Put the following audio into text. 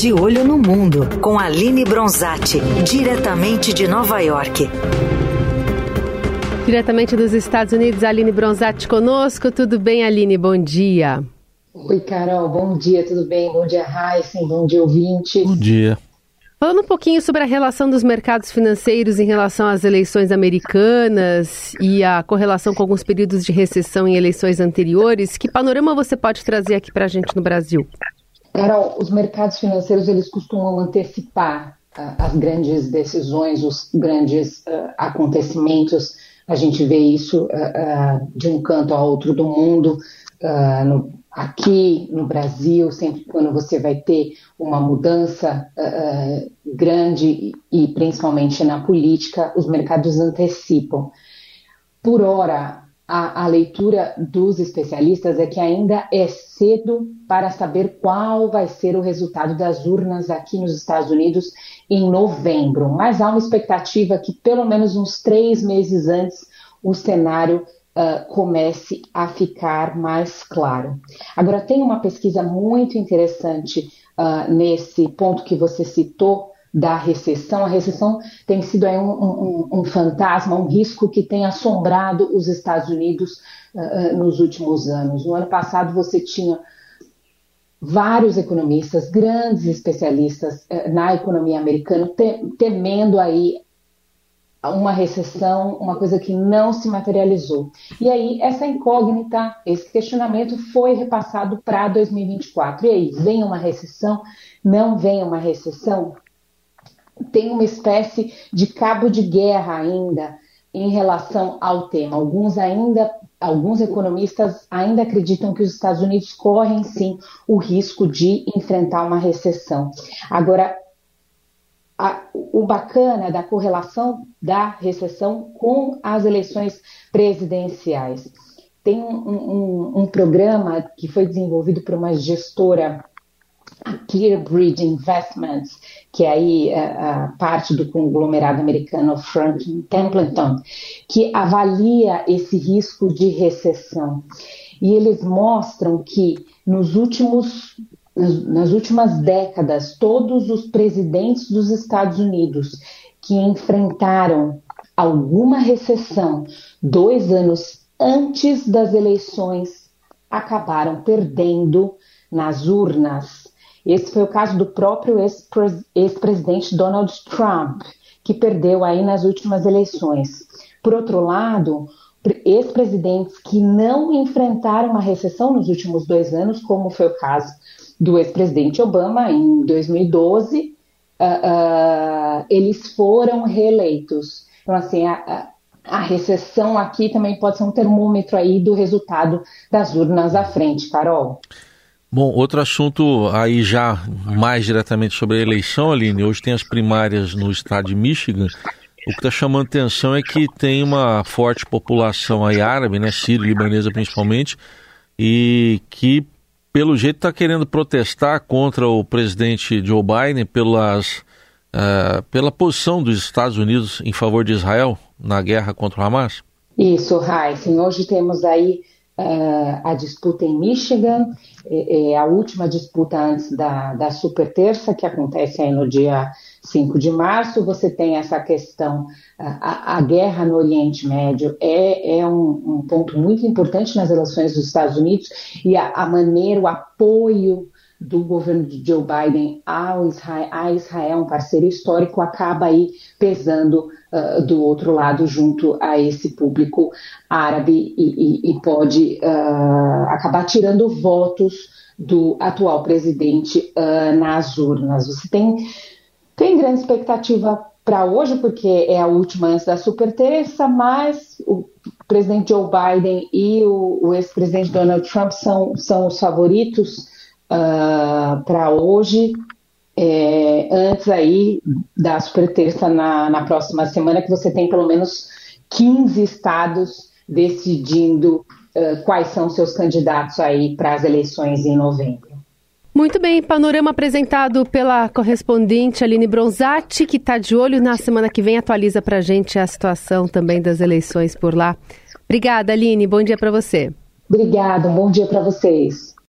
De Olho no Mundo, com Aline Bronzatti, diretamente de Nova York. Diretamente dos Estados Unidos, Aline Bronzatti conosco. Tudo bem, Aline? Bom dia. Oi, Carol. Bom dia, tudo bem? Bom dia, Heisen. Bom dia, ouvinte. Bom dia. Falando um pouquinho sobre a relação dos mercados financeiros em relação às eleições americanas e a correlação com alguns períodos de recessão em eleições anteriores, que panorama você pode trazer aqui para a gente no Brasil? Carol, os mercados financeiros eles costumam antecipar uh, as grandes decisões, os grandes uh, acontecimentos. A gente vê isso uh, de um canto a outro do mundo. No, aqui no Brasil, sempre quando você vai ter uma mudança grande e principalmente na política, os mercados antecipam. Por hora, a, a, leitura dos especialistas é que ainda é cedo para saber qual vai ser o resultado das urnas aqui nos Estados Unidos em novembro, mas há uma expectativa que pelo menos uns três meses antes o cenário uh, comece a ficar mais claro. Agora, tem uma pesquisa muito interessante uh, nesse ponto que você citou da recessão. A recessão tem sido aí um, um, um fantasma, um risco que tem assombrado os Estados Unidos uh, nos últimos anos. No ano passado, você tinha vários economistas, grandes especialistas na economia americana, temendo aí uma recessão, uma coisa que não se materializou. E aí, essa incógnita, esse questionamento foi repassado para 2024. E aí, vem uma recessão? Não vem uma recessão? Tem uma espécie de cabo de guerra ainda em relação ao tema. Alguns ainda, alguns economistas ainda acreditam que os Estados Unidos correm sim o risco de enfrentar uma recessão. Agora, a, o bacana da correlação da recessão com as eleições presidenciais. Tem um, um, um programa que foi desenvolvido por uma gestora, a ClearBridge Investments, que é aí a, a parte do conglomerado americano Franklin Templeton, que avalia esse risco de recessão. E eles mostram que nos últimos nas, nas últimas décadas, todos os presidentes dos Estados Unidos que enfrentaram alguma recessão dois anos antes das eleições acabaram perdendo nas urnas. Esse foi o caso do próprio ex-presidente Donald Trump, que perdeu aí nas últimas eleições. Por outro lado, ex-presidentes que não enfrentaram uma recessão nos últimos dois anos, como foi o caso do ex-presidente Obama em 2012, uh, uh, eles foram reeleitos. Então, assim, a, a, recessão aqui também pode ser um termômetro aí do resultado das urnas à frente, Carol. Bom, outro assunto aí já mais diretamente sobre a eleição, Aline. Hoje tem as primárias no estado de Michigan. O que está chamando atenção é que tem uma forte população aí árabe, né, sírio, libanesa principalmente, e que pelo jeito está querendo protestar contra o presidente Joe Biden pelas, uh, pela posição dos Estados Unidos em favor de Israel na guerra contra o Hamas? Isso, Heisen. Hoje temos aí uh, a disputa em Michigan, é, é a última disputa antes da, da super terça, que acontece aí no dia 5 de março, você tem essa questão, a, a guerra no Oriente Médio é, é um, um, ponto muito importante nas relações dos Estados Unidos e a, a maneira, o apoio do governo de Joe Biden ao Israel, a Israel, um parceiro histórico, acaba aí pesando uh, do outro lado junto a esse público árabe e, e, e pode uh, acabar tirando votos do atual presidente uh, nas urnas. Você tem tem grande expectativa para hoje, porque é a última antes da super terça, mas o presidente Joe Biden e o, o ex-presidente Donald Trump são, são os favoritos uh, para hoje. É, antes aí da super terça na, na próxima semana, que você tem pelo menos 15 estados decidindo uh, quais são seus candidatos aí para as eleições em novembro. Muito bem, panorama apresentado pela correspondente Aline Bronzatti, que está de olho na semana que vem, atualiza para a gente a situação também das eleições por lá. Obrigada, Aline, bom dia para você. Obrigada, um bom dia para vocês.